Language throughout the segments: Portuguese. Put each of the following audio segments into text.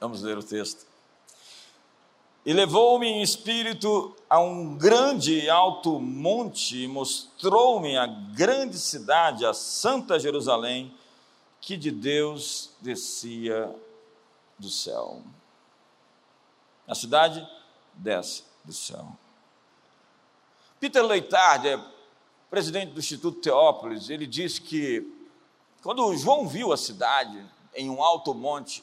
Vamos ler o texto. E levou-me em espírito a um grande e alto monte e mostrou-me a grande cidade, a Santa Jerusalém, que de Deus descia do céu. A cidade desce do céu. Peter Leitard é presidente do Instituto Teópolis. Ele diz que quando João viu a cidade em um alto monte,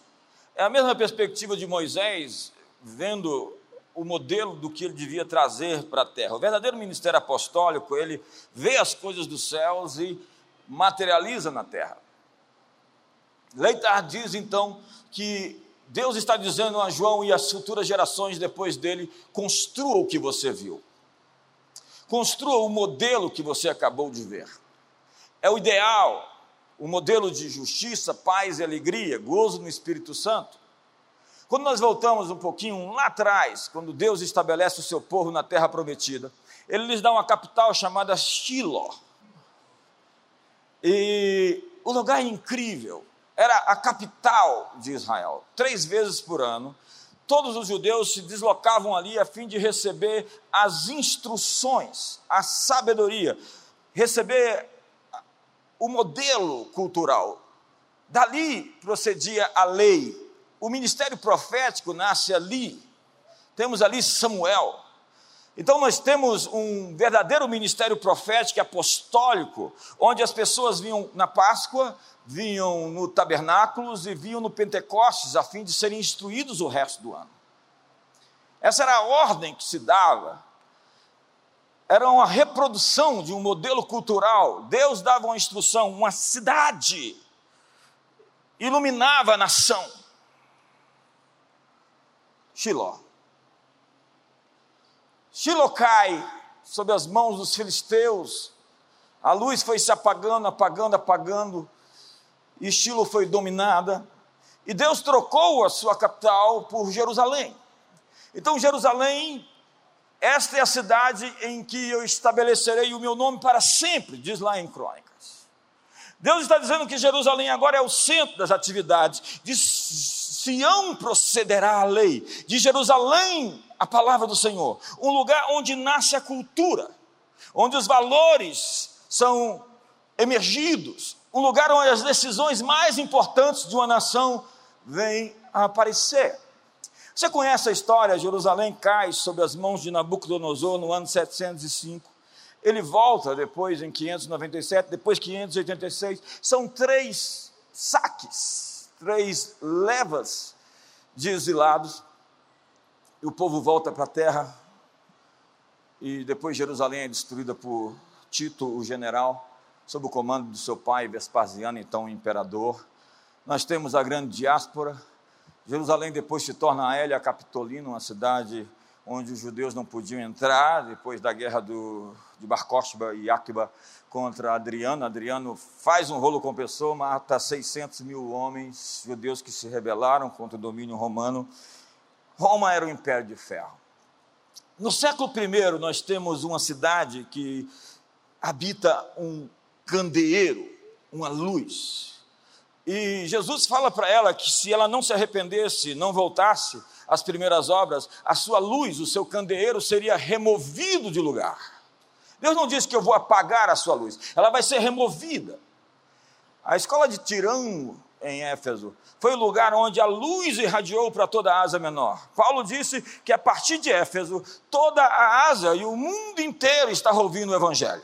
é a mesma perspectiva de Moisés vendo o modelo do que ele devia trazer para a terra. O verdadeiro ministério apostólico, ele vê as coisas dos céus e materializa na terra. Leitard diz então que Deus está dizendo a João e às futuras gerações depois dele: construa o que você viu. Construa o modelo que você acabou de ver. É o ideal, o modelo de justiça, paz e alegria, gozo no Espírito Santo. Quando nós voltamos um pouquinho lá atrás, quando Deus estabelece o seu povo na terra prometida, ele lhes dá uma capital chamada Shiloh. E o lugar é incrível, era a capital de Israel. Três vezes por ano, todos os judeus se deslocavam ali a fim de receber as instruções, a sabedoria, receber o modelo cultural. Dali procedia a lei. O ministério profético nasce ali. Temos ali Samuel. Então nós temos um verdadeiro ministério profético apostólico, onde as pessoas vinham na Páscoa vinham no tabernáculos e vinham no Pentecostes, a fim de serem instruídos o resto do ano. Essa era a ordem que se dava. Era uma reprodução de um modelo cultural. Deus dava uma instrução, uma cidade iluminava a nação. Shiló. Shiló cai sob as mãos dos filisteus. A luz foi se apagando, apagando, apagando e Estilo foi dominada, e Deus trocou a sua capital por Jerusalém. Então, Jerusalém, esta é a cidade em que eu estabelecerei o meu nome para sempre, diz lá em Crônicas. Deus está dizendo que Jerusalém agora é o centro das atividades. De Sião procederá a lei, de Jerusalém a palavra do Senhor. Um lugar onde nasce a cultura, onde os valores são emergidos, um lugar onde as decisões mais importantes de uma nação vêm a aparecer. Você conhece a história? Jerusalém cai sob as mãos de Nabucodonosor no ano 705. Ele volta depois em 597, depois 586. São três saques, três levas de exilados. E o povo volta para a terra. E depois Jerusalém é destruída por Tito, o general sob o comando do seu pai Vespasiano, então imperador. Nós temos a grande diáspora. Jerusalém depois se torna a Hélia Capitolina, uma cidade onde os judeus não podiam entrar, depois da guerra do, de Bar Kokhba e Akiba contra Adriano. Adriano faz um rolo com pessoa, mata 600 mil homens judeus que se rebelaram contra o domínio romano. Roma era o império de ferro. No século I, nós temos uma cidade que habita um candeeiro, uma luz. E Jesus fala para ela que se ela não se arrependesse, não voltasse às primeiras obras, a sua luz, o seu candeeiro seria removido de lugar. Deus não disse que eu vou apagar a sua luz, ela vai ser removida. A escola de Tirão, em Éfeso, foi o lugar onde a luz irradiou para toda a Ásia Menor. Paulo disse que a partir de Éfeso, toda a Ásia e o mundo inteiro está ouvindo o Evangelho.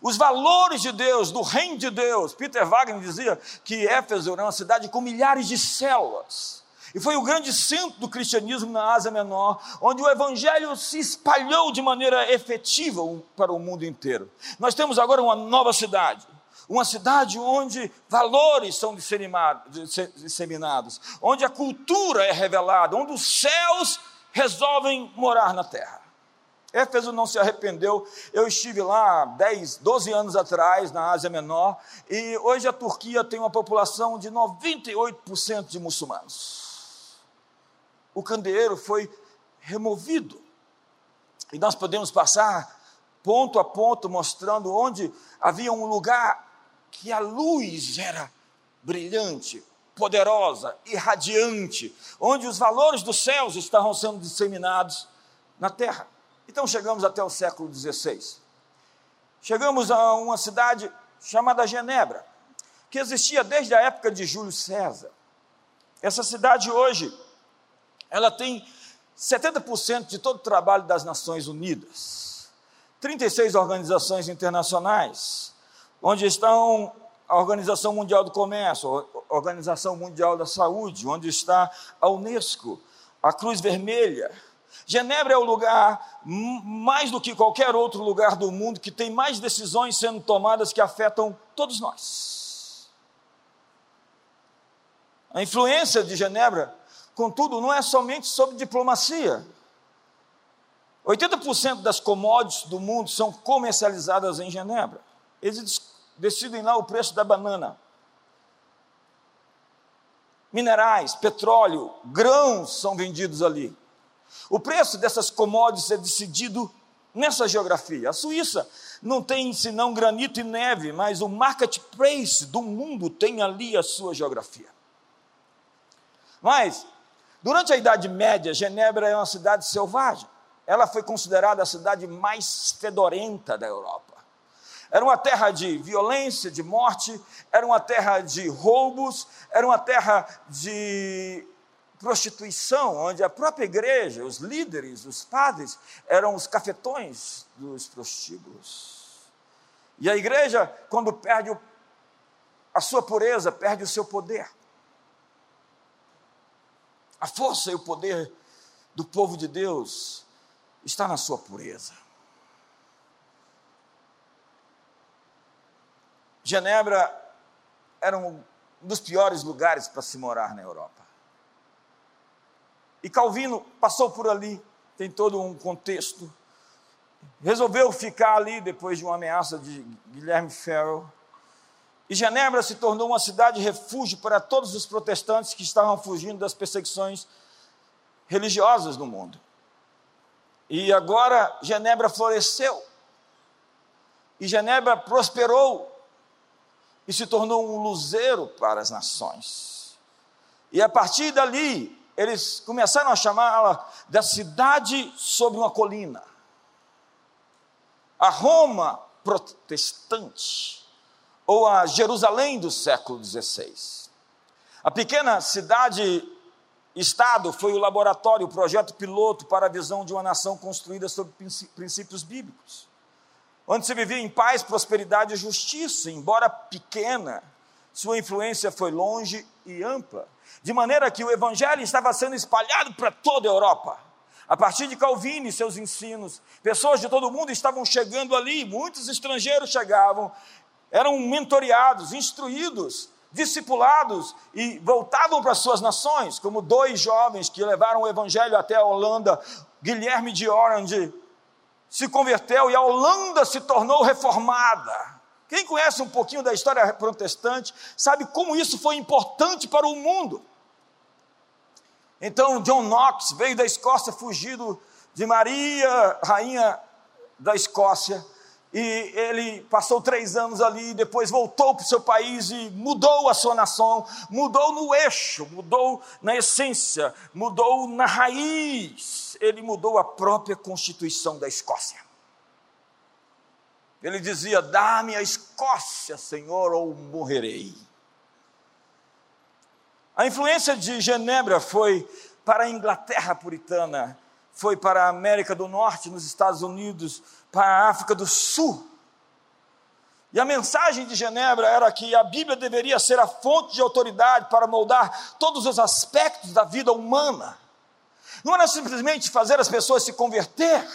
Os valores de Deus, do reino de Deus. Peter Wagner dizia que Éfeso era uma cidade com milhares de células. E foi o grande centro do cristianismo na Ásia Menor, onde o evangelho se espalhou de maneira efetiva para o mundo inteiro. Nós temos agora uma nova cidade, uma cidade onde valores são disseminados, onde a cultura é revelada, onde os céus resolvem morar na terra. Éfeso não se arrependeu. Eu estive lá 10, 12 anos atrás, na Ásia Menor, e hoje a Turquia tem uma população de 98% de muçulmanos. O candeeiro foi removido. E nós podemos passar ponto a ponto mostrando onde havia um lugar que a luz era brilhante, poderosa, irradiante, onde os valores dos céus estavam sendo disseminados na terra. Então chegamos até o século XVI. Chegamos a uma cidade chamada Genebra, que existia desde a época de Júlio César. Essa cidade hoje, ela tem 70% de todo o trabalho das Nações Unidas, 36 organizações internacionais, onde estão a Organização Mundial do Comércio, a Organização Mundial da Saúde, onde está a Unesco, a Cruz Vermelha. Genebra é o lugar, mais do que qualquer outro lugar do mundo, que tem mais decisões sendo tomadas que afetam todos nós. A influência de Genebra, contudo, não é somente sobre diplomacia. 80% das commodities do mundo são comercializadas em Genebra. Eles decidem lá o preço da banana. Minerais, petróleo, grãos são vendidos ali. O preço dessas commodities é decidido nessa geografia. A Suíça não tem senão granito e neve, mas o marketplace do mundo tem ali a sua geografia. Mas, durante a Idade Média, Genebra é uma cidade selvagem. Ela foi considerada a cidade mais fedorenta da Europa. Era uma terra de violência, de morte, era uma terra de roubos, era uma terra de prostituição, onde a própria igreja, os líderes, os padres, eram os cafetões dos prostíbulos. E a igreja, quando perde a sua pureza, perde o seu poder. A força e o poder do povo de Deus está na sua pureza. Genebra era um dos piores lugares para se morar na Europa. E Calvino passou por ali, tem todo um contexto. Resolveu ficar ali depois de uma ameaça de Guilherme Farrell. E Genebra se tornou uma cidade de refúgio para todos os protestantes que estavam fugindo das perseguições religiosas no mundo. E agora Genebra floresceu. E Genebra prosperou e se tornou um luzeiro para as nações. E a partir dali, eles começaram a chamá-la da cidade sobre uma colina. A Roma protestante, ou a Jerusalém do século XVI. A pequena cidade Estado foi o laboratório, o projeto piloto para a visão de uma nação construída sobre princípios bíblicos onde se vivia em paz, prosperidade e justiça, embora pequena, sua influência foi longe e de maneira que o evangelho estava sendo espalhado para toda a Europa. A partir de Calvino e seus ensinos, pessoas de todo o mundo estavam chegando ali, muitos estrangeiros chegavam, eram mentoreados, instruídos, discipulados e voltavam para suas nações, como dois jovens que levaram o evangelho até a Holanda, Guilherme de Orange se converteu e a Holanda se tornou reformada. Quem conhece um pouquinho da história protestante sabe como isso foi importante para o mundo. Então, John Knox veio da Escócia fugido de Maria, rainha da Escócia, e ele passou três anos ali, depois voltou para o seu país e mudou a sua nação, mudou no eixo, mudou na essência, mudou na raiz, ele mudou a própria constituição da Escócia. Ele dizia: Dá-me a Escócia, Senhor, ou morrerei. A influência de Genebra foi para a Inglaterra puritana, foi para a América do Norte, nos Estados Unidos, para a África do Sul. E a mensagem de Genebra era que a Bíblia deveria ser a fonte de autoridade para moldar todos os aspectos da vida humana. Não era simplesmente fazer as pessoas se converter,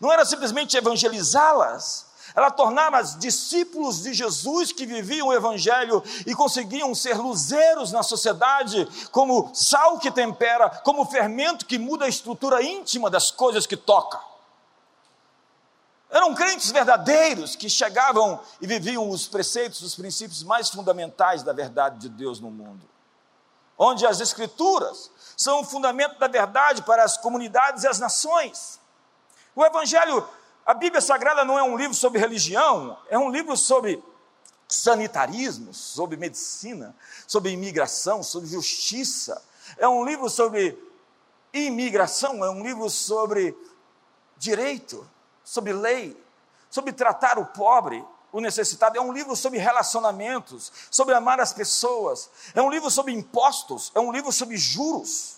não era simplesmente evangelizá-las, ela tornava-as discípulos de Jesus que viviam o Evangelho e conseguiam ser luzeiros na sociedade, como sal que tempera, como fermento que muda a estrutura íntima das coisas que toca. Eram crentes verdadeiros que chegavam e viviam os preceitos, os princípios mais fundamentais da verdade de Deus no mundo. Onde as Escrituras são o fundamento da verdade para as comunidades e as nações. O Evangelho, a Bíblia Sagrada não é um livro sobre religião, é um livro sobre sanitarismo, sobre medicina, sobre imigração, sobre justiça. É um livro sobre imigração, é um livro sobre direito, sobre lei, sobre tratar o pobre, o necessitado. É um livro sobre relacionamentos, sobre amar as pessoas. É um livro sobre impostos, é um livro sobre juros.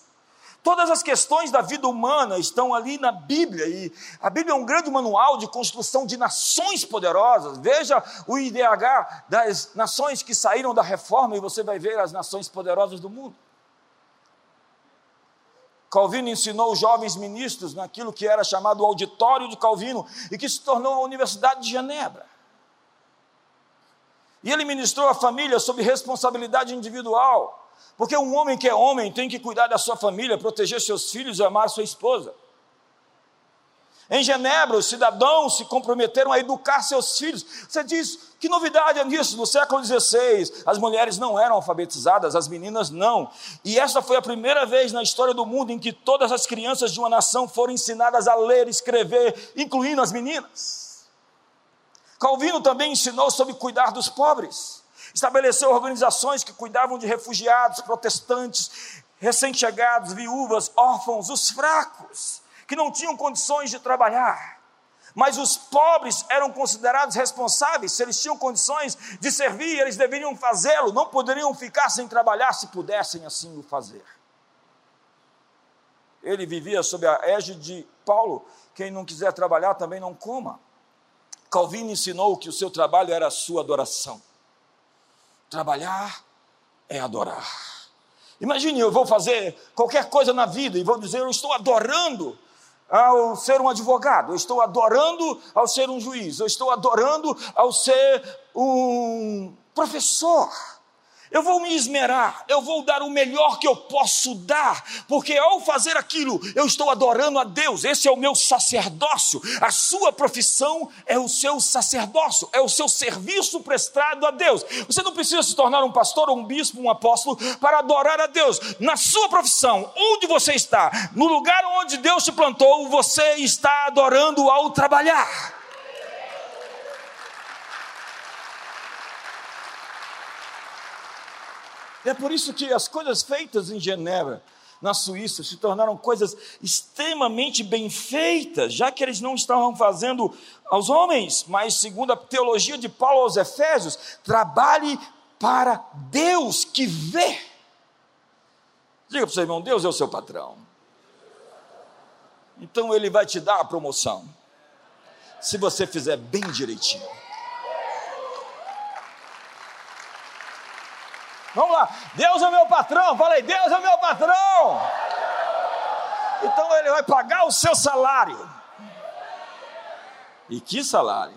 Todas as questões da vida humana estão ali na Bíblia, e a Bíblia é um grande manual de construção de nações poderosas. Veja o IDH das nações que saíram da reforma, e você vai ver as nações poderosas do mundo. Calvino ensinou os jovens ministros naquilo que era chamado auditório de Calvino e que se tornou a Universidade de Genebra. E ele ministrou a família sob responsabilidade individual. Porque um homem que é homem tem que cuidar da sua família, proteger seus filhos e amar sua esposa. Em Genebra, os cidadãos se comprometeram a educar seus filhos. Você diz, que novidade é nisso? No século XVI, as mulheres não eram alfabetizadas, as meninas não. E essa foi a primeira vez na história do mundo em que todas as crianças de uma nação foram ensinadas a ler e escrever, incluindo as meninas. Calvino também ensinou sobre cuidar dos pobres estabeleceu organizações que cuidavam de refugiados, protestantes, recém-chegados, viúvas, órfãos, os fracos, que não tinham condições de trabalhar. Mas os pobres eram considerados responsáveis, se eles tinham condições de servir, eles deveriam fazê-lo, não poderiam ficar sem trabalhar se pudessem assim o fazer. Ele vivia sob a égide de Paulo: quem não quiser trabalhar também não coma. Calvino ensinou que o seu trabalho era a sua adoração. Trabalhar é adorar. Imagine, eu vou fazer qualquer coisa na vida e vou dizer, eu estou adorando ao ser um advogado, eu estou adorando ao ser um juiz, eu estou adorando ao ser um professor. Eu vou me esmerar, eu vou dar o melhor que eu posso dar, porque ao fazer aquilo, eu estou adorando a Deus, esse é o meu sacerdócio, a sua profissão é o seu sacerdócio, é o seu serviço prestado a Deus. Você não precisa se tornar um pastor, um bispo, um apóstolo para adorar a Deus. Na sua profissão, onde você está, no lugar onde Deus te plantou, você está adorando ao trabalhar. É por isso que as coisas feitas em Genebra, na Suíça, se tornaram coisas extremamente bem feitas, já que eles não estavam fazendo aos homens, mas segundo a teologia de Paulo aos Efésios, trabalhe para Deus que vê. Diga para o seu irmão: Deus é o seu patrão. Então ele vai te dar a promoção, se você fizer bem direitinho. Vamos lá. Deus é meu patrão. Falei, Deus é meu patrão. Então ele vai pagar o seu salário. E que salário?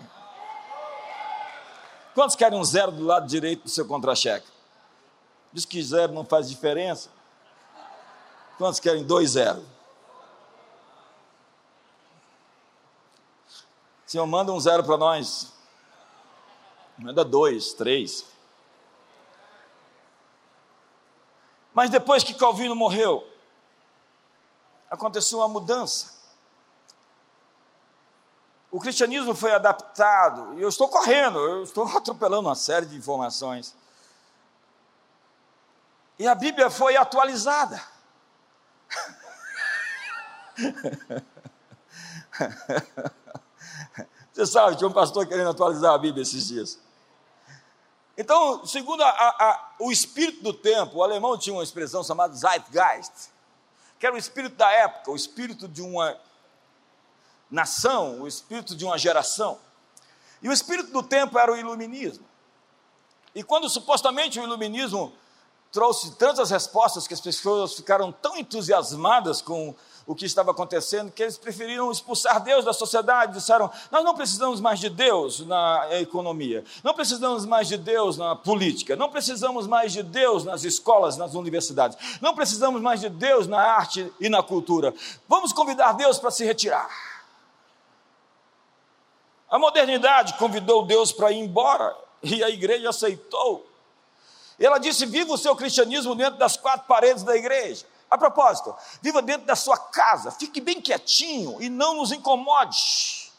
Quantos querem um zero do lado direito do seu contra-cheque? Diz que zero não faz diferença. Quantos querem dois zero? Senhor, manda um zero para nós. Manda dois, três. Mas depois que Calvino morreu, aconteceu uma mudança. O cristianismo foi adaptado, e eu estou correndo, eu estou atropelando uma série de informações. E a Bíblia foi atualizada. Você sabe, tinha um pastor querendo atualizar a Bíblia esses dias. Então, segundo a, a, o espírito do tempo, o alemão tinha uma expressão chamada Zeitgeist, que era o espírito da época, o espírito de uma nação, o espírito de uma geração. E o espírito do tempo era o iluminismo. E quando supostamente o iluminismo trouxe tantas respostas que as pessoas ficaram tão entusiasmadas com o que estava acontecendo, que eles preferiram expulsar Deus da sociedade, disseram: Nós não precisamos mais de Deus na economia, não precisamos mais de Deus na política, não precisamos mais de Deus nas escolas, nas universidades, não precisamos mais de Deus na arte e na cultura. Vamos convidar Deus para se retirar. A modernidade convidou Deus para ir embora e a igreja aceitou. Ela disse: Viva o seu cristianismo dentro das quatro paredes da igreja. A propósito, viva dentro da sua casa, fique bem quietinho e não nos incomode.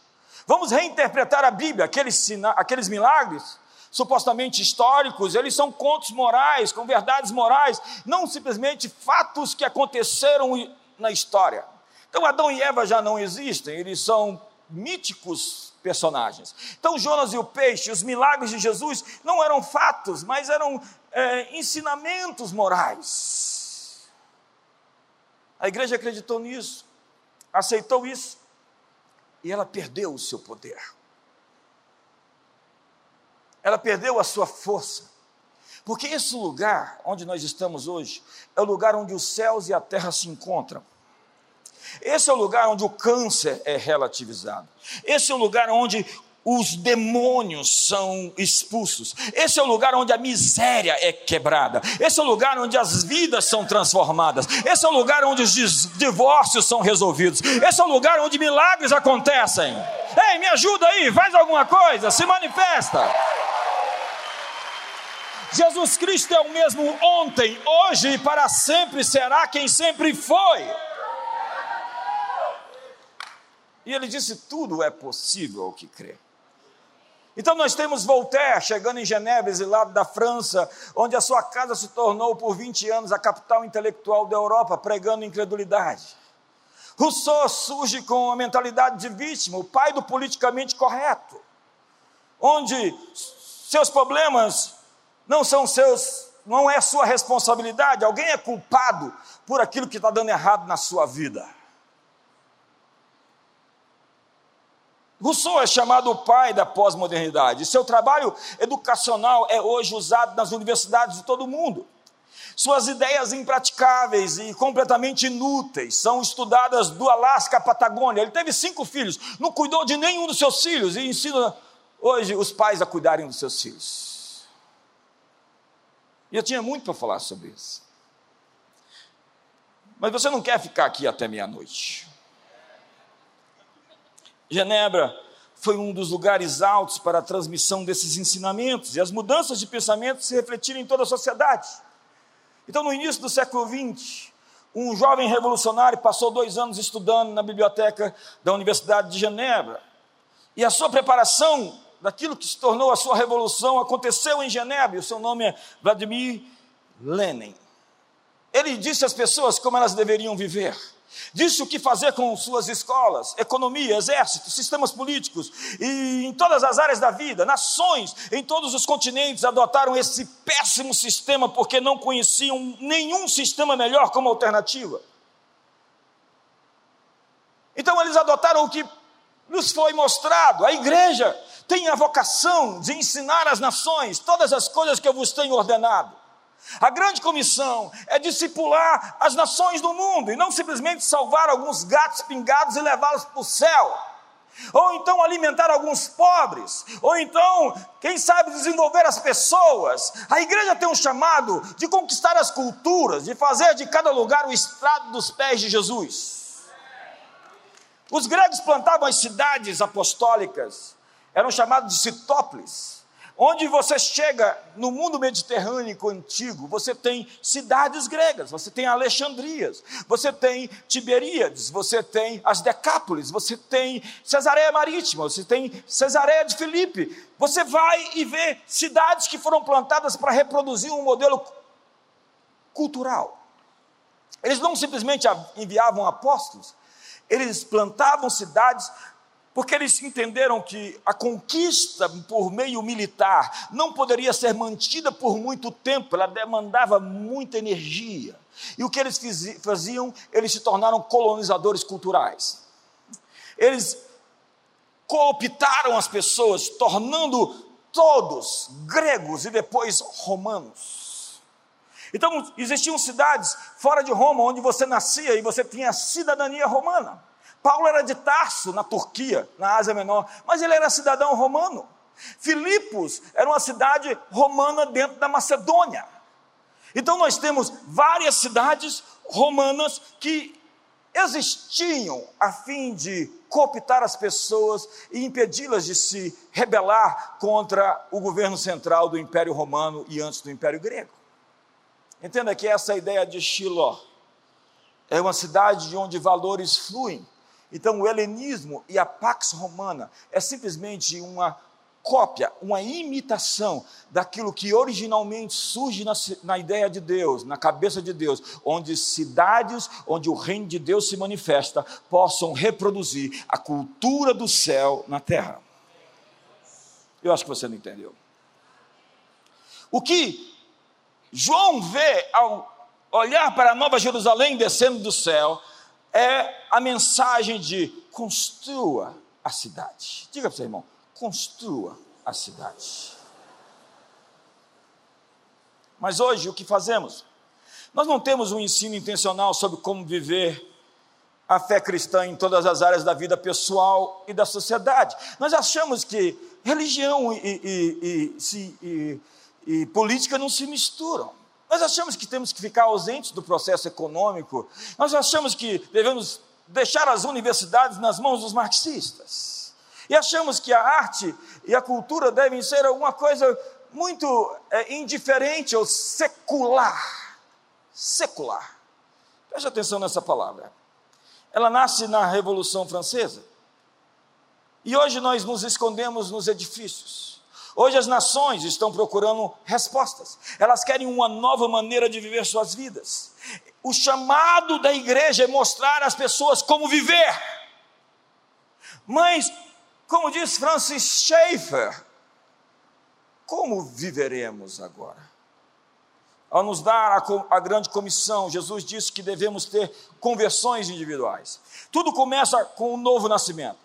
Vamos reinterpretar a Bíblia, aqueles, aqueles milagres supostamente históricos, eles são contos morais, com verdades morais, não simplesmente fatos que aconteceram na história. Então Adão e Eva já não existem, eles são míticos personagens. Então Jonas e o peixe, os milagres de Jesus não eram fatos, mas eram é, ensinamentos morais. A igreja acreditou nisso, aceitou isso, e ela perdeu o seu poder ela perdeu a sua força. Porque esse lugar onde nós estamos hoje é o lugar onde os céus e a terra se encontram. Esse é o lugar onde o câncer é relativizado. Esse é o lugar onde os demônios são expulsos. Esse é o lugar onde a miséria é quebrada. Esse é o lugar onde as vidas são transformadas. Esse é o lugar onde os divórcios são resolvidos. Esse é o lugar onde milagres acontecem. Ei, me ajuda aí, faz alguma coisa, se manifesta. Jesus Cristo é o mesmo ontem, hoje e para sempre será quem sempre foi. E ele disse: tudo é possível ao que crê. Então nós temos Voltaire chegando em Genebra, exilado da França, onde a sua casa se tornou por 20 anos a capital intelectual da Europa, pregando incredulidade. Rousseau surge com a mentalidade de vítima, o pai do politicamente correto, onde seus problemas não são seus, não é sua responsabilidade, alguém é culpado por aquilo que está dando errado na sua vida. Rousseau é chamado o pai da pós-modernidade. Seu trabalho educacional é hoje usado nas universidades de todo o mundo. Suas ideias impraticáveis e completamente inúteis são estudadas do Alasca à Patagônia. Ele teve cinco filhos, não cuidou de nenhum dos seus filhos e ensina hoje os pais a cuidarem dos seus filhos. E eu tinha muito para falar sobre isso. Mas você não quer ficar aqui até meia-noite. Genebra foi um dos lugares altos para a transmissão desses ensinamentos e as mudanças de pensamento se refletiram em toda a sociedade. Então, no início do século XX, um jovem revolucionário passou dois anos estudando na biblioteca da Universidade de Genebra. E a sua preparação daquilo que se tornou a sua revolução aconteceu em Genebra, o seu nome é Vladimir Lenin. Ele disse às pessoas como elas deveriam viver, disse o que fazer com suas escolas, economia, exército, sistemas políticos e em todas as áreas da vida, nações em todos os continentes adotaram esse péssimo sistema porque não conheciam nenhum sistema melhor como alternativa. Então eles adotaram o que nos foi mostrado, a igreja tem a vocação de ensinar às nações todas as coisas que eu vos tenho ordenado. A grande comissão é discipular as nações do mundo e não simplesmente salvar alguns gatos pingados e levá-los para o céu. Ou então alimentar alguns pobres, ou então, quem sabe, desenvolver as pessoas. A igreja tem um chamado de conquistar as culturas, de fazer de cada lugar o estrado dos pés de Jesus. Os gregos plantavam as cidades apostólicas, eram chamados de citópolis. Onde você chega no mundo mediterrâneo antigo, você tem cidades gregas, você tem Alexandrias, você tem Tiberíades, você tem as Decápolis, você tem Cesareia Marítima, você tem Cesareia de Filipe. Você vai e vê cidades que foram plantadas para reproduzir um modelo cultural. Eles não simplesmente enviavam apóstolos, eles plantavam cidades porque eles entenderam que a conquista por meio militar não poderia ser mantida por muito tempo, ela demandava muita energia. E o que eles faziam? Eles se tornaram colonizadores culturais. Eles cooptaram as pessoas, tornando todos gregos e depois romanos. Então, existiam cidades fora de Roma onde você nascia e você tinha cidadania romana. Paulo era de Tarso, na Turquia, na Ásia Menor, mas ele era cidadão romano. Filipos era uma cidade romana dentro da Macedônia. Então nós temos várias cidades romanas que existiam a fim de cooptar as pessoas e impedi-las de se rebelar contra o governo central do Império Romano e antes do Império Grego. Entenda que essa ideia de Shiloh é uma cidade de onde valores fluem então, o helenismo e a pax romana é simplesmente uma cópia, uma imitação daquilo que originalmente surge na, na, ideia de Deus, na cabeça de Deus, onde cidades, onde o reino de Deus se manifesta, possam reproduzir a cultura do céu na terra. Eu acho que você não entendeu. O que João vê ao olhar para a Nova Jerusalém descendo do céu é a mensagem de construa a cidade. Diga para o seu irmão, construa a cidade. Mas hoje o que fazemos? Nós não temos um ensino intencional sobre como viver a fé cristã em todas as áreas da vida pessoal e da sociedade. Nós achamos que religião e, e, e, e política não se misturam. Nós achamos que temos que ficar ausentes do processo econômico. Nós achamos que devemos deixar as universidades nas mãos dos marxistas e achamos que a arte e a cultura devem ser alguma coisa muito é, indiferente ou secular. Secular. Preste atenção nessa palavra. Ela nasce na Revolução Francesa. E hoje nós nos escondemos nos edifícios. Hoje as nações estão procurando respostas. Elas querem uma nova maneira de viver suas vidas. O chamado da igreja é mostrar às pessoas como viver. Mas como diz Francis Schaeffer, como viveremos agora? Ao nos dar a, a, grande comissão, Jesus disse que devemos ter conversões individuais. Tudo começa com o novo nascimento.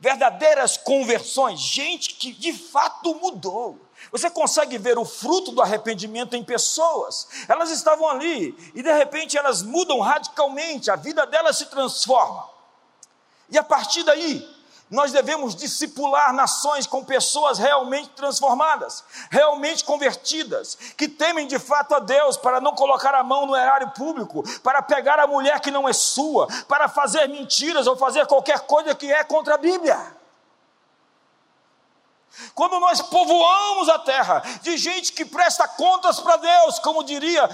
Verdadeiras conversões, gente que de fato mudou. Você consegue ver o fruto do arrependimento em pessoas. Elas estavam ali e de repente elas mudam radicalmente, a vida delas se transforma. E a partir daí, nós devemos discipular nações com pessoas realmente transformadas, realmente convertidas, que temem de fato a Deus para não colocar a mão no erário público, para pegar a mulher que não é sua, para fazer mentiras ou fazer qualquer coisa que é contra a Bíblia. Quando nós povoamos a terra de gente que presta contas para Deus, como diria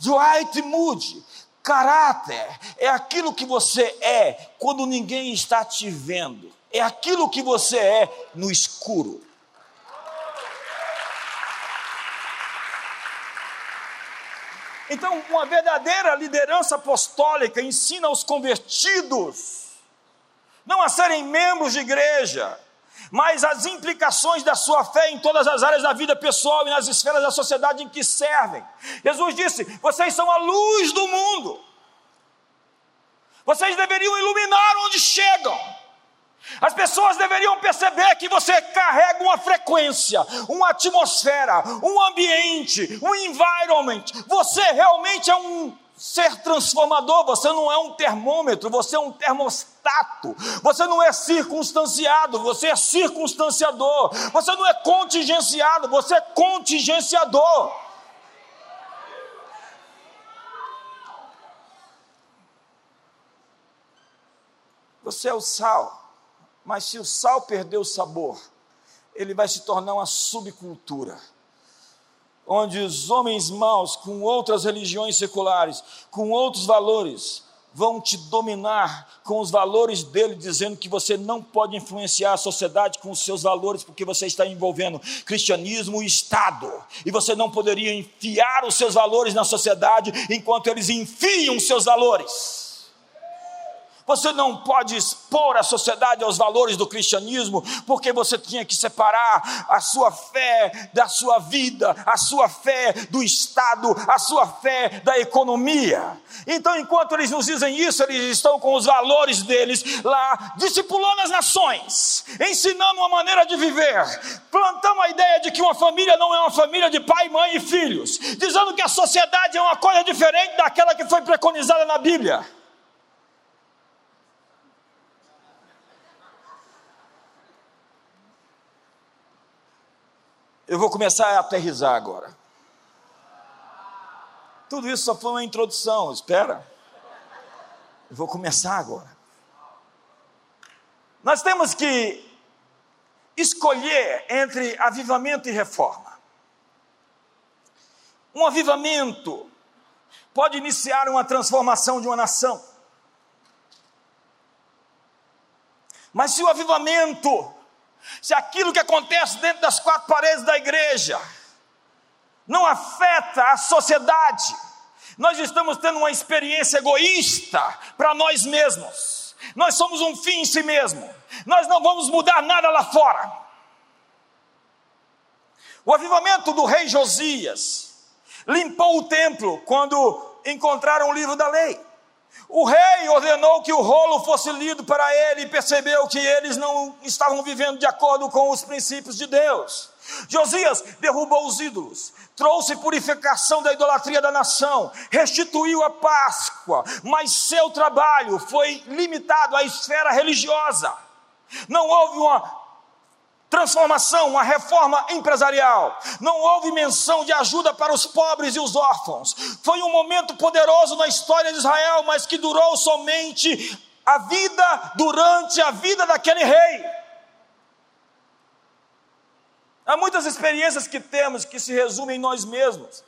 Dwight Moody, caráter é aquilo que você é quando ninguém está te vendo é aquilo que você é no escuro. Então, uma verdadeira liderança apostólica ensina os convertidos não a serem membros de igreja, mas as implicações da sua fé em todas as áreas da vida pessoal e nas esferas da sociedade em que servem. Jesus disse: Vocês são a luz do mundo, vocês deveriam iluminar onde chegam. As pessoas deveriam perceber que você carrega uma frequência, uma atmosfera, um ambiente, um environment. Você realmente é um ser transformador, você não é um termômetro, você é um termostato. Você não é circunstanciado, você é circunstanciador. Você não é contingenciado, você é contingenciador. Você é o sal. Mas se o sal perder o sabor, ele vai se tornar uma subcultura, onde os homens maus, com outras religiões seculares, com outros valores, vão te dominar com os valores dele, dizendo que você não pode influenciar a sociedade com os seus valores, porque você está envolvendo cristianismo e Estado, e você não poderia enfiar os seus valores na sociedade enquanto eles enfiam os seus valores. Você não pode expor a sociedade aos valores do cristianismo, porque você tinha que separar a sua fé da sua vida, a sua fé do Estado, a sua fé da economia. Então, enquanto eles nos dizem isso, eles estão com os valores deles lá, discipulando as nações, ensinando uma maneira de viver, plantando a ideia de que uma família não é uma família de pai, mãe e filhos, dizendo que a sociedade é uma coisa diferente daquela que foi preconizada na Bíblia. Eu vou começar a aterrizar agora. Tudo isso só foi uma introdução, espera. Eu vou começar agora. Nós temos que escolher entre avivamento e reforma. Um avivamento pode iniciar uma transformação de uma nação. Mas se o avivamento se aquilo que acontece dentro das quatro paredes da igreja não afeta a sociedade, nós estamos tendo uma experiência egoísta para nós mesmos. Nós somos um fim em si mesmo. Nós não vamos mudar nada lá fora. O avivamento do rei Josias limpou o templo quando encontraram o livro da lei. O rei ordenou que o rolo fosse lido para ele e percebeu que eles não estavam vivendo de acordo com os princípios de Deus. Josias derrubou os ídolos, trouxe purificação da idolatria da nação, restituiu a Páscoa, mas seu trabalho foi limitado à esfera religiosa. Não houve uma transformação, uma reforma empresarial. Não houve menção de ajuda para os pobres e os órfãos. Foi um momento poderoso na história de Israel, mas que durou somente a vida durante a vida daquele rei. Há muitas experiências que temos que se resumem em nós mesmos.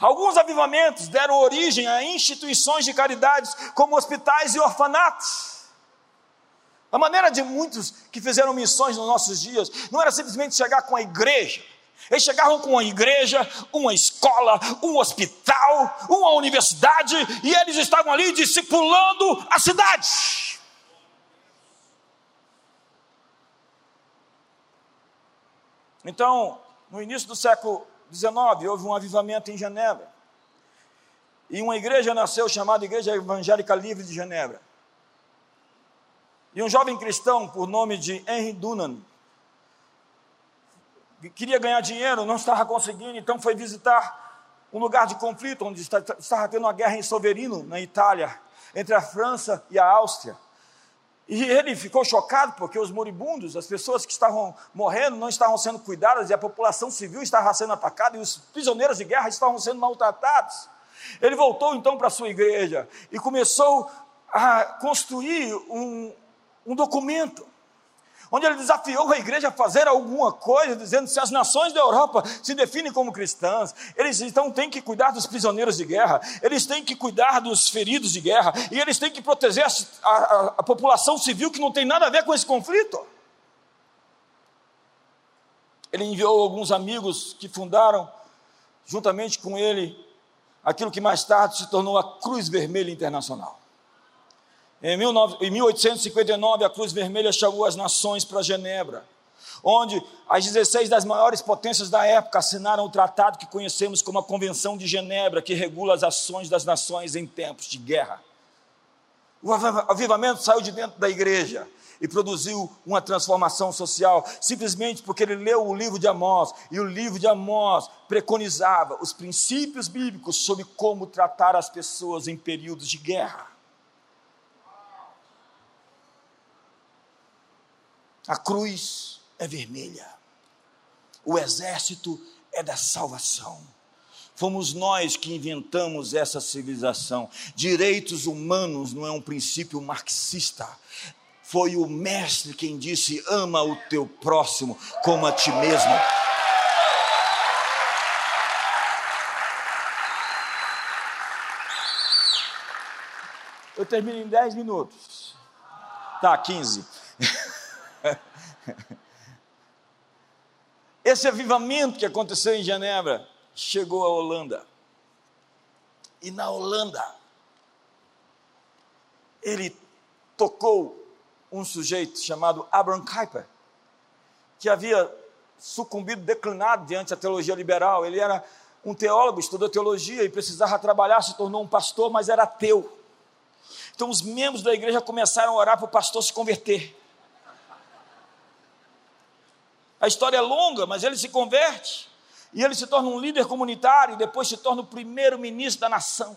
Alguns avivamentos deram origem a instituições de caridades, como hospitais e orfanatos. A maneira de muitos que fizeram missões nos nossos dias não era simplesmente chegar com a igreja. Eles chegavam com uma igreja, uma escola, um hospital, uma universidade, e eles estavam ali discipulando a cidade. Então, no início do século XIX, houve um avivamento em Genebra. E uma igreja nasceu chamada Igreja Evangélica Livre de Genebra. E um jovem cristão, por nome de Henry Dunan, queria ganhar dinheiro, não estava conseguindo, então foi visitar um lugar de conflito, onde estava tendo uma guerra em Soverino, na Itália, entre a França e a Áustria. E ele ficou chocado porque os moribundos, as pessoas que estavam morrendo, não estavam sendo cuidadas e a população civil estava sendo atacada e os prisioneiros de guerra estavam sendo maltratados. Ele voltou então para a sua igreja e começou a construir um, um documento, onde ele desafiou a igreja a fazer alguma coisa, dizendo se as nações da Europa se definem como cristãs, eles então têm que cuidar dos prisioneiros de guerra, eles têm que cuidar dos feridos de guerra, e eles têm que proteger a, a, a população civil que não tem nada a ver com esse conflito. Ele enviou alguns amigos que fundaram, juntamente com ele, aquilo que mais tarde se tornou a Cruz Vermelha Internacional. Em 1859, a Cruz Vermelha chamou as nações para Genebra, onde as 16 das maiores potências da época assinaram o tratado que conhecemos como a Convenção de Genebra, que regula as ações das nações em tempos de guerra. O avivamento saiu de dentro da igreja e produziu uma transformação social, simplesmente porque ele leu o livro de Amós, e o livro de Amós preconizava os princípios bíblicos sobre como tratar as pessoas em períodos de guerra. A cruz é vermelha. O exército é da salvação. Fomos nós que inventamos essa civilização. Direitos humanos não é um princípio marxista. Foi o mestre quem disse: ama o teu próximo como a ti mesmo. Eu termino em 10 minutos. Tá, 15. Esse avivamento que aconteceu em Genebra chegou à Holanda. E na Holanda, ele tocou um sujeito chamado Abraham Kuyper, que havia sucumbido, declinado diante da teologia liberal. Ele era um teólogo, estudou teologia e precisava trabalhar, se tornou um pastor, mas era ateu. Então os membros da igreja começaram a orar para o pastor se converter. A história é longa, mas ele se converte. E ele se torna um líder comunitário e depois se torna o primeiro ministro da nação.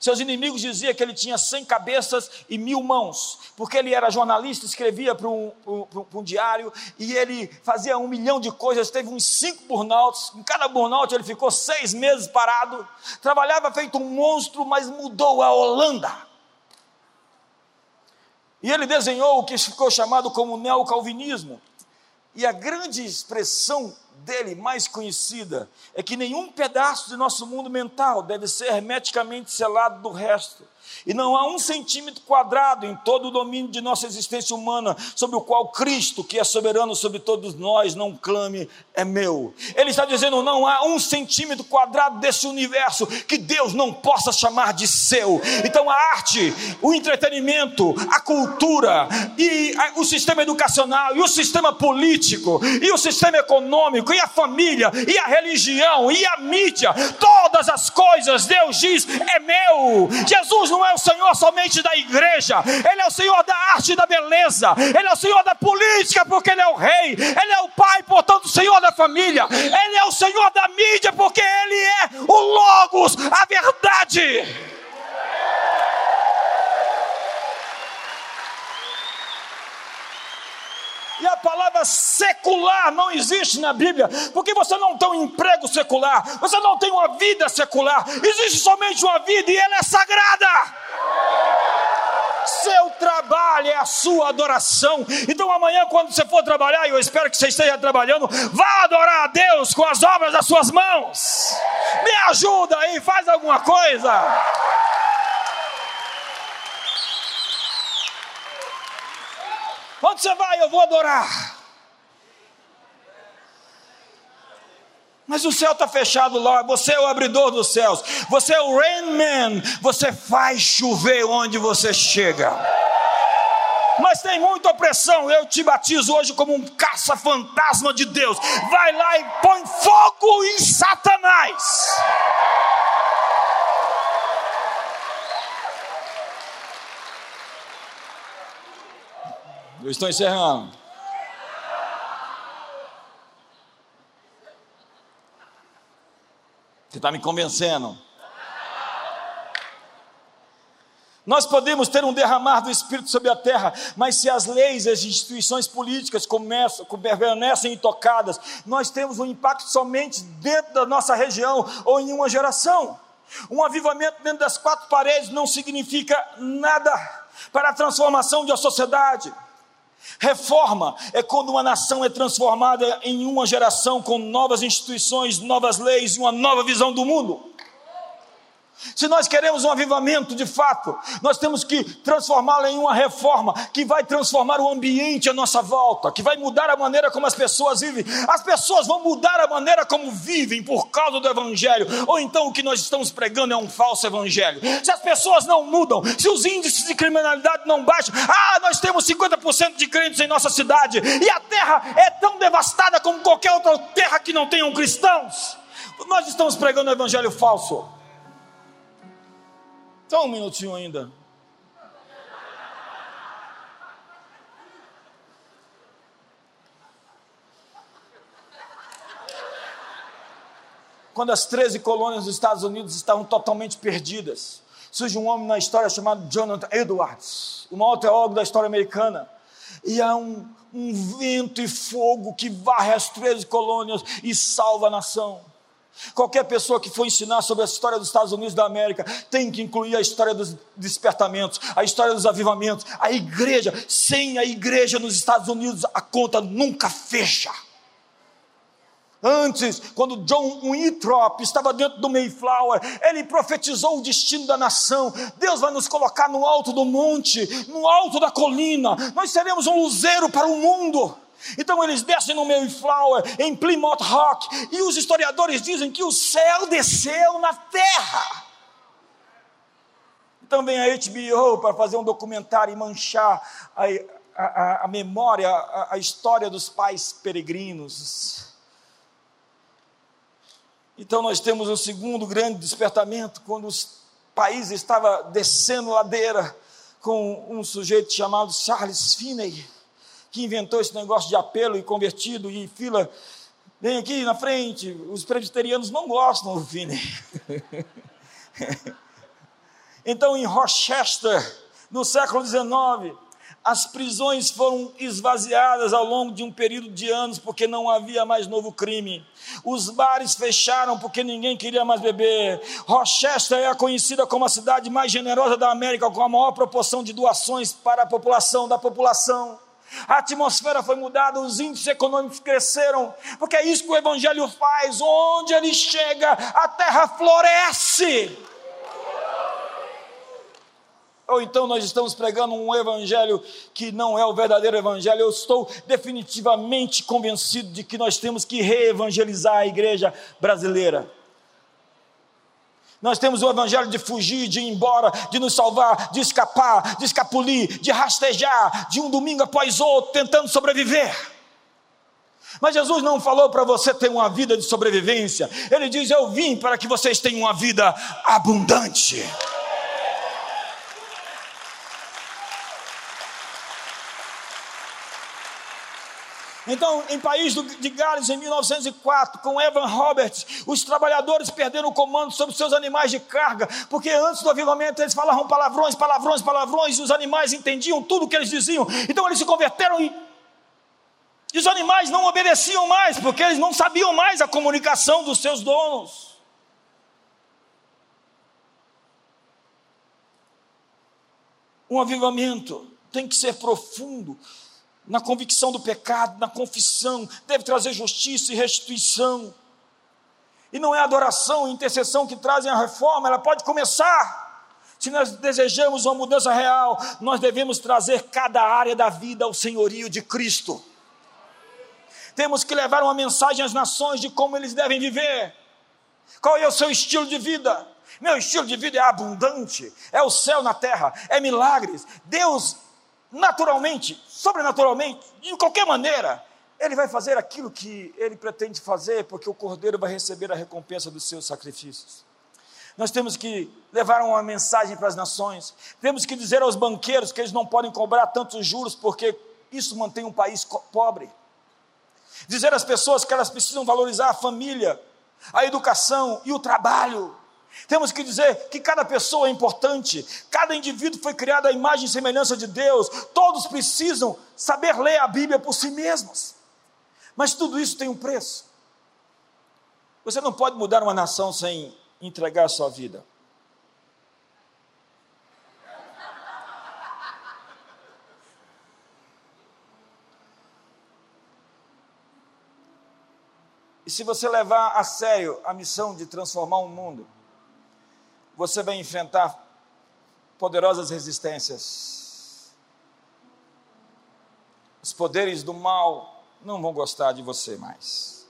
Seus inimigos diziam que ele tinha cem cabeças e mil mãos, porque ele era jornalista, escrevia para um, um, diário e ele fazia um milhão de coisas. Teve uns cinco burnouts, em cada burnout ele ficou seis meses parado. Trabalhava feito um monstro, mas mudou a Holanda. E ele desenhou o que ficou chamado como neocalvinismo, e a grande expressão dele mais conhecida é que nenhum pedaço de nosso mundo mental deve ser hermeticamente selado do resto. E não há um centímetro quadrado em todo o domínio de nossa existência humana sobre o qual Cristo, que é soberano sobre todos nós, não clame, é meu. Ele está dizendo: não há um centímetro quadrado desse universo que Deus não possa chamar de seu. Então a arte, o entretenimento, a cultura, e o sistema educacional, e o sistema político, e o sistema econômico, e a família, e a religião, e a mídia, todas as coisas, Deus diz, é meu. Jesus não é o Senhor somente da igreja, Ele é o Senhor da arte e da beleza, Ele é o Senhor da política, porque Ele é o rei, Ele é o pai, portanto, o Senhor da família, Ele é o Senhor da mídia, porque Ele é o Logos, a verdade. E a palavra secular não existe na Bíblia, porque você não tem um emprego secular, você não tem uma vida secular, existe somente uma vida e ela é sagrada. Seu trabalho é a sua adoração. Então amanhã, quando você for trabalhar, e eu espero que você esteja trabalhando, vá adorar a Deus com as obras das suas mãos. Me ajuda aí, faz alguma coisa. Onde você vai? Eu vou adorar. Mas o céu está fechado lá, você é o abridor dos céus, você é o rain man, você faz chover onde você chega. Mas tem muita opressão, eu te batizo hoje como um caça-fantasma de Deus. Vai lá e põe fogo em Satanás. Eu estou encerrando. Você está me convencendo? Nós podemos ter um derramar do Espírito sobre a terra, mas se as leis e as instituições políticas começam, permanecem intocadas, nós temos um impacto somente dentro da nossa região ou em uma geração. Um avivamento dentro das quatro paredes não significa nada para a transformação de uma sociedade. Reforma é quando uma nação é transformada em uma geração com novas instituições, novas leis e uma nova visão do mundo. Se nós queremos um avivamento de fato, nós temos que transformá-lo em uma reforma que vai transformar o ambiente à nossa volta, que vai mudar a maneira como as pessoas vivem. As pessoas vão mudar a maneira como vivem por causa do evangelho, ou então o que nós estamos pregando é um falso evangelho. Se as pessoas não mudam, se os índices de criminalidade não baixam, ah, nós temos 50% de crentes em nossa cidade e a terra é tão devastada como qualquer outra terra que não tenham cristãos. Nós estamos pregando o evangelho falso. Só um minutinho ainda. Quando as 13 colônias dos Estados Unidos estavam totalmente perdidas, surge um homem na história chamado Jonathan Edwards, o maior teólogo da história americana. E há um, um vento e fogo que varre as 13 colônias e salva a nação. Qualquer pessoa que for ensinar sobre a história dos Estados Unidos da América tem que incluir a história dos despertamentos, a história dos avivamentos, a igreja. Sem a igreja nos Estados Unidos, a conta nunca fecha. Antes, quando John Winthrop estava dentro do Mayflower, ele profetizou o destino da nação. Deus vai nos colocar no alto do monte, no alto da colina. Nós seremos um luzeiro para o mundo. Então eles descem no Mayflower, em Plymouth Rock, e os historiadores dizem que o céu desceu na terra. Então vem a HBO para fazer um documentário e manchar a, a, a memória, a, a história dos pais peregrinos. Então nós temos o segundo grande despertamento, quando o país estava descendo ladeira, com um sujeito chamado Charles Finney que inventou esse negócio de apelo e convertido e fila. Vem aqui na frente, os presbiterianos não gostam do Finney. então, em Rochester, no século XIX, as prisões foram esvaziadas ao longo de um período de anos porque não havia mais novo crime. Os bares fecharam porque ninguém queria mais beber. Rochester é conhecida como a cidade mais generosa da América, com a maior proporção de doações para a população da população. A atmosfera foi mudada, os índices econômicos cresceram, porque é isso que o Evangelho faz, onde ele chega, a terra floresce. Ou então nós estamos pregando um evangelho que não é o verdadeiro evangelho. Eu estou definitivamente convencido de que nós temos que reevangelizar a igreja brasileira. Nós temos o evangelho de fugir, de ir embora, de nos salvar, de escapar, de escapulir, de rastejar, de um domingo após outro, tentando sobreviver. Mas Jesus não falou para você ter uma vida de sobrevivência, Ele diz: Eu vim para que vocês tenham uma vida abundante. Então, em país de Gales, em 1904, com Evan Roberts, os trabalhadores perderam o comando sobre seus animais de carga, porque antes do avivamento eles falavam palavrões, palavrões, palavrões, e os animais entendiam tudo o que eles diziam. Então eles se converteram e, e os animais não obedeciam mais, porque eles não sabiam mais a comunicação dos seus donos. Um avivamento tem que ser profundo, na convicção do pecado, na confissão, deve trazer justiça e restituição. E não é adoração e intercessão que trazem a reforma, ela pode começar. Se nós desejamos uma mudança real, nós devemos trazer cada área da vida ao senhorio de Cristo. Temos que levar uma mensagem às nações de como eles devem viver. Qual é o seu estilo de vida? Meu estilo de vida é abundante, é o céu na terra, é milagres. Deus naturalmente, sobrenaturalmente, de qualquer maneira, ele vai fazer aquilo que ele pretende fazer, porque o cordeiro vai receber a recompensa dos seus sacrifícios. Nós temos que levar uma mensagem para as nações, temos que dizer aos banqueiros que eles não podem cobrar tantos juros, porque isso mantém um país pobre. Dizer às pessoas que elas precisam valorizar a família, a educação e o trabalho. Temos que dizer que cada pessoa é importante, cada indivíduo foi criado à imagem e semelhança de Deus, todos precisam saber ler a Bíblia por si mesmos. Mas tudo isso tem um preço. Você não pode mudar uma nação sem entregar a sua vida. E se você levar a sério a missão de transformar o mundo, você vai enfrentar poderosas resistências. Os poderes do mal não vão gostar de você mais.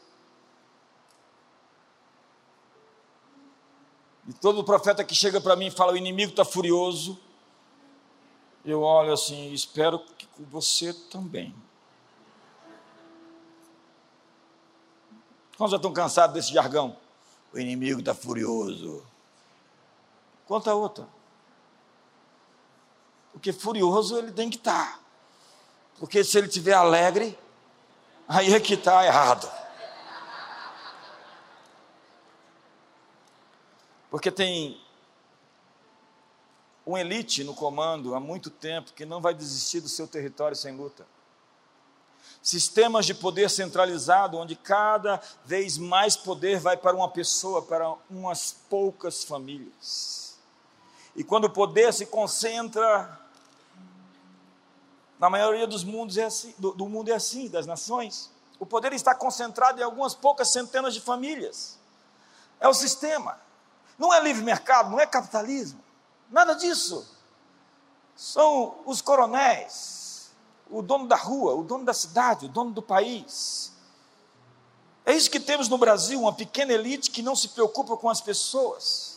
E todo profeta que chega para mim e fala: o inimigo está furioso, eu olho assim, espero que você também. Quantos já estão cansados desse jargão? O inimigo está furioso. Conta outra. Porque furioso ele tem que estar. Tá. Porque se ele estiver alegre, aí é que está errado. Porque tem um elite no comando há muito tempo que não vai desistir do seu território sem luta. Sistemas de poder centralizado, onde cada vez mais poder vai para uma pessoa, para umas poucas famílias. E quando o poder se concentra, na maioria dos mundos é assim, do, do mundo é assim, das nações. O poder está concentrado em algumas poucas centenas de famílias. É o sistema. Não é livre mercado, não é capitalismo. Nada disso. São os coronéis, o dono da rua, o dono da cidade, o dono do país. É isso que temos no Brasil, uma pequena elite que não se preocupa com as pessoas.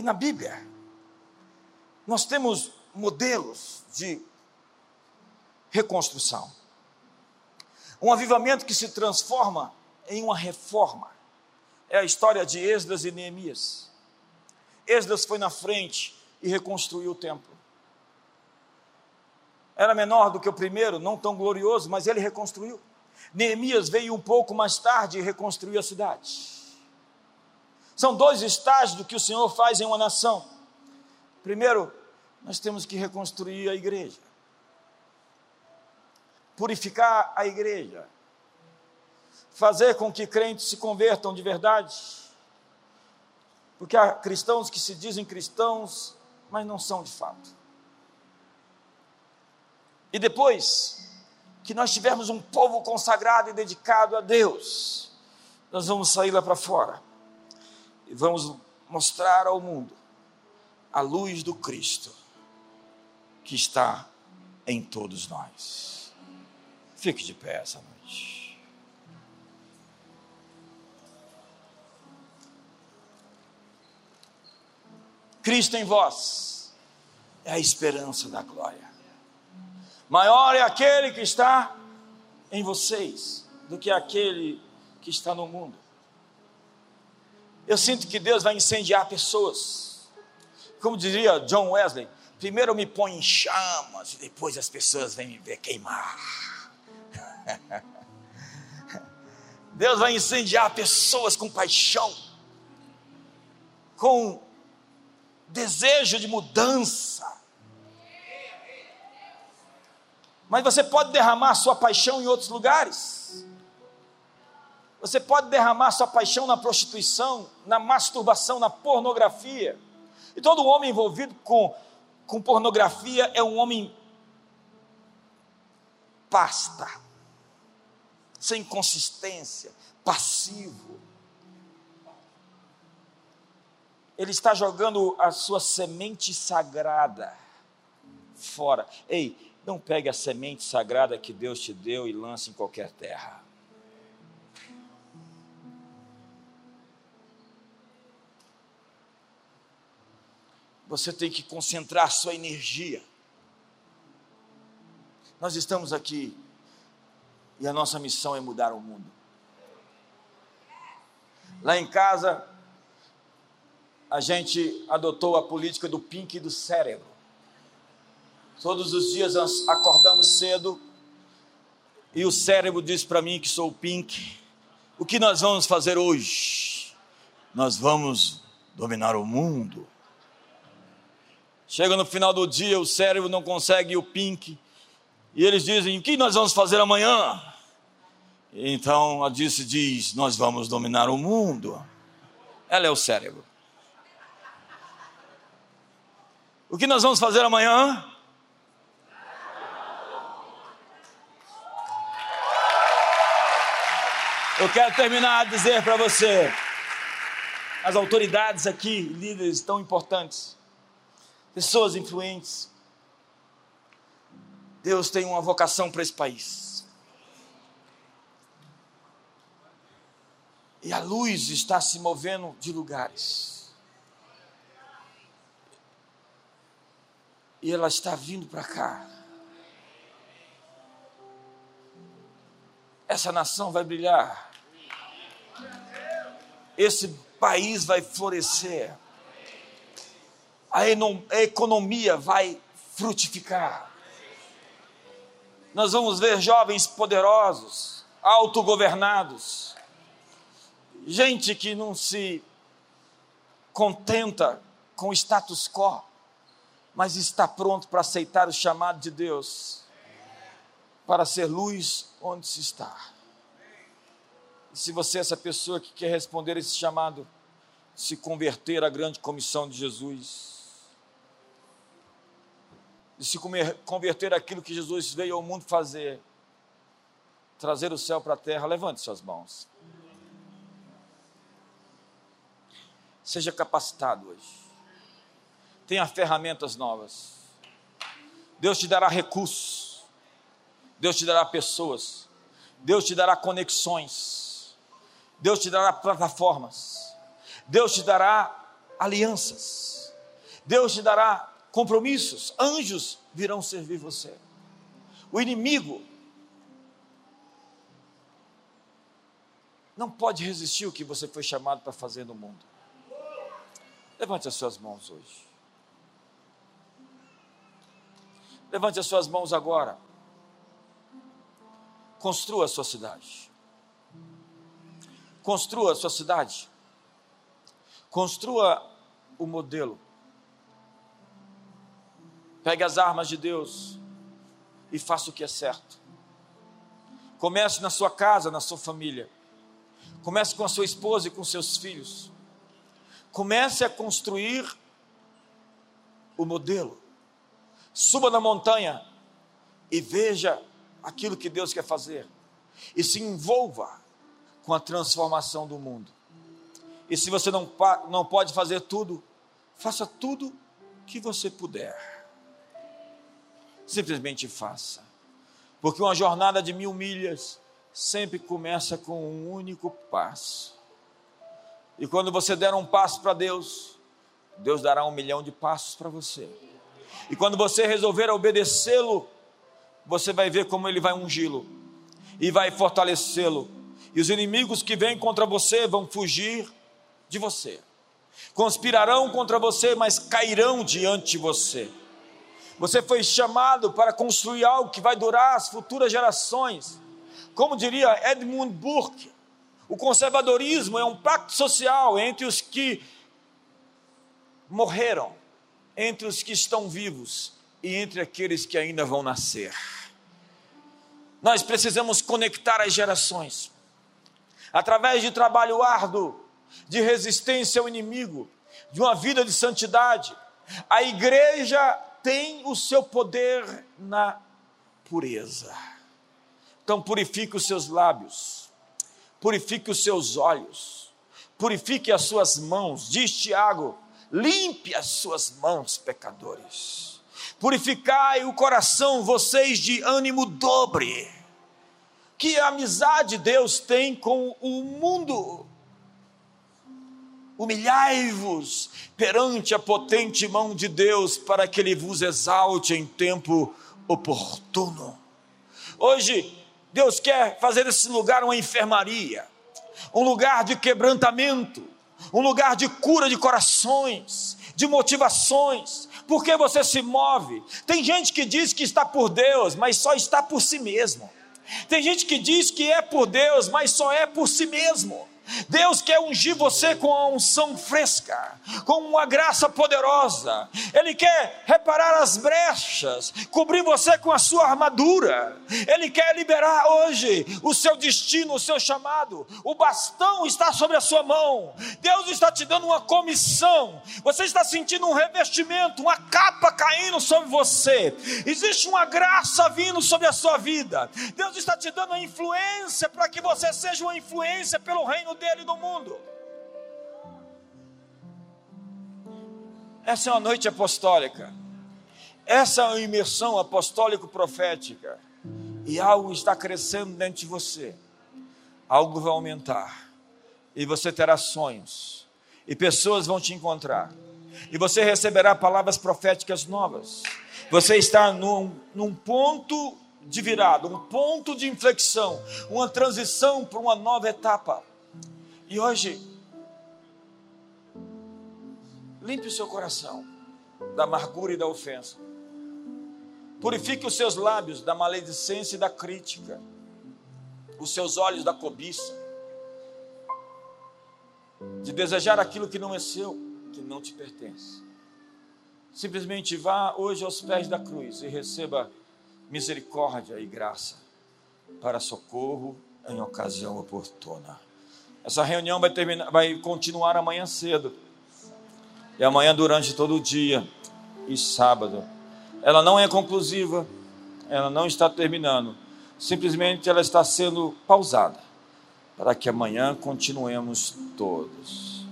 E na Bíblia, nós temos modelos de reconstrução. Um avivamento que se transforma em uma reforma. É a história de Esdras e Neemias. Esdras foi na frente e reconstruiu o templo. Era menor do que o primeiro, não tão glorioso, mas ele reconstruiu. Neemias veio um pouco mais tarde e reconstruiu a cidade. São dois estágios do que o Senhor faz em uma nação. Primeiro, nós temos que reconstruir a igreja, purificar a igreja, fazer com que crentes se convertam de verdade, porque há cristãos que se dizem cristãos, mas não são de fato. E depois que nós tivermos um povo consagrado e dedicado a Deus, nós vamos sair lá para fora e vamos mostrar ao mundo a luz do Cristo que está em todos nós. Fique de pé essa noite. Cristo em vós é a esperança da glória. Maior é aquele que está em vocês do que aquele que está no mundo. Eu sinto que Deus vai incendiar pessoas. Como diria John Wesley, primeiro me ponho em chamas e depois as pessoas vêm me ver queimar. Deus vai incendiar pessoas com paixão, com desejo de mudança, Mas você pode derramar sua paixão em outros lugares. Você pode derramar sua paixão na prostituição, na masturbação, na pornografia. E todo homem envolvido com, com pornografia é um homem pasta, sem consistência, passivo. Ele está jogando a sua semente sagrada fora. Ei, não pegue a semente sagrada que Deus te deu e lance em qualquer terra. Você tem que concentrar sua energia. Nós estamos aqui e a nossa missão é mudar o mundo. Lá em casa, a gente adotou a política do pink do cérebro. Todos os dias acordamos cedo e o cérebro diz para mim que sou o Pink. O que nós vamos fazer hoje? Nós vamos dominar o mundo. Chega no final do dia, o cérebro não consegue o Pink. E eles dizem: O que nós vamos fazer amanhã? Então a Dice diz: Nós vamos dominar o mundo. Ela é o cérebro. O que nós vamos fazer amanhã? Eu quero terminar a dizer para você, as autoridades aqui, líderes tão importantes, pessoas influentes, Deus tem uma vocação para esse país. E a luz está se movendo de lugares. E ela está vindo para cá. Essa nação vai brilhar esse país vai florescer, a economia vai frutificar. Nós vamos ver jovens poderosos, autogovernados, gente que não se contenta com o status quo, mas está pronto para aceitar o chamado de Deus, para ser luz onde se está. E se você é essa pessoa que quer responder esse chamado, se converter à grande comissão de Jesus, e se converter àquilo que Jesus veio ao mundo fazer, trazer o céu para a terra, levante suas mãos. Seja capacitado hoje. Tenha ferramentas novas. Deus te dará recursos. Deus te dará pessoas. Deus te dará conexões. Deus te dará plataformas, Deus te dará alianças, Deus te dará compromissos, anjos virão servir você. O inimigo não pode resistir o que você foi chamado para fazer no mundo. Levante as suas mãos hoje. Levante as suas mãos agora. Construa a sua cidade. Construa a sua cidade. Construa o modelo. Pegue as armas de Deus e faça o que é certo. Comece na sua casa, na sua família. Comece com a sua esposa e com seus filhos. Comece a construir o modelo. Suba na montanha e veja aquilo que Deus quer fazer e se envolva com a transformação do mundo. E se você não, não pode fazer tudo, faça tudo que você puder. Simplesmente faça. Porque uma jornada de mil milhas sempre começa com um único passo. E quando você der um passo para Deus, Deus dará um milhão de passos para você. E quando você resolver obedecê-lo, você vai ver como ele vai ungí-lo e vai fortalecê-lo. E os inimigos que vêm contra você vão fugir de você. Conspirarão contra você, mas cairão diante de você. Você foi chamado para construir algo que vai durar as futuras gerações. Como diria Edmund Burke, o conservadorismo é um pacto social entre os que morreram, entre os que estão vivos e entre aqueles que ainda vão nascer. Nós precisamos conectar as gerações. Através de trabalho árduo, de resistência ao inimigo, de uma vida de santidade, a igreja tem o seu poder na pureza. Então purifique os seus lábios, purifique os seus olhos, purifique as suas mãos, diz Tiago, limpe as suas mãos, pecadores Purificai o coração, vocês de ânimo dobre. Que amizade Deus tem com o mundo. Humilhai-vos perante a potente mão de Deus, para que Ele vos exalte em tempo oportuno. Hoje, Deus quer fazer desse lugar uma enfermaria, um lugar de quebrantamento, um lugar de cura de corações, de motivações, por que você se move? Tem gente que diz que está por Deus, mas só está por si mesmo. Tem gente que diz que é por Deus, mas só é por si mesmo. Deus quer ungir você com a unção fresca, com uma graça poderosa. Ele quer reparar as brechas, cobrir você com a sua armadura. Ele quer liberar hoje o seu destino, o seu chamado. O bastão está sobre a sua mão. Deus está te dando uma comissão. Você está sentindo um revestimento, uma capa caindo sobre você. Existe uma graça vindo sobre a sua vida. Deus está te dando uma influência para que você seja uma influência pelo reino dele no mundo. Essa é uma noite apostólica. Essa é uma imersão apostólico-profética. E algo está crescendo dentro de você. Algo vai aumentar. E você terá sonhos. E pessoas vão te encontrar. E você receberá palavras proféticas novas. Você está num, num ponto de virada, um ponto de inflexão, uma transição para uma nova etapa. E hoje, limpe o seu coração da amargura e da ofensa. Purifique os seus lábios da maledicência e da crítica, os seus olhos da cobiça, de desejar aquilo que não é seu, que não te pertence. Simplesmente vá hoje aos pés da cruz e receba misericórdia e graça para socorro em ocasião oportuna. Essa reunião vai, terminar, vai continuar amanhã cedo. E amanhã durante todo o dia. E sábado. Ela não é conclusiva. Ela não está terminando. Simplesmente ela está sendo pausada. Para que amanhã continuemos todos.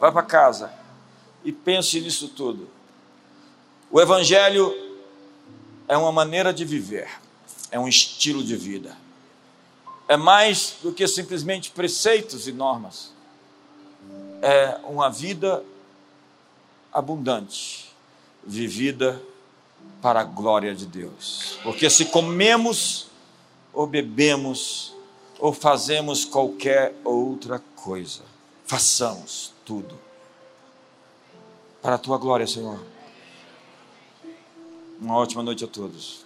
Vá para casa e pense nisso tudo. O Evangelho é uma maneira de viver, é um estilo de vida é mais do que simplesmente preceitos e normas. É uma vida abundante, vivida para a glória de Deus. Porque se comemos, ou bebemos, ou fazemos qualquer outra coisa, façamos tudo para a tua glória, Senhor. Uma ótima noite a todos.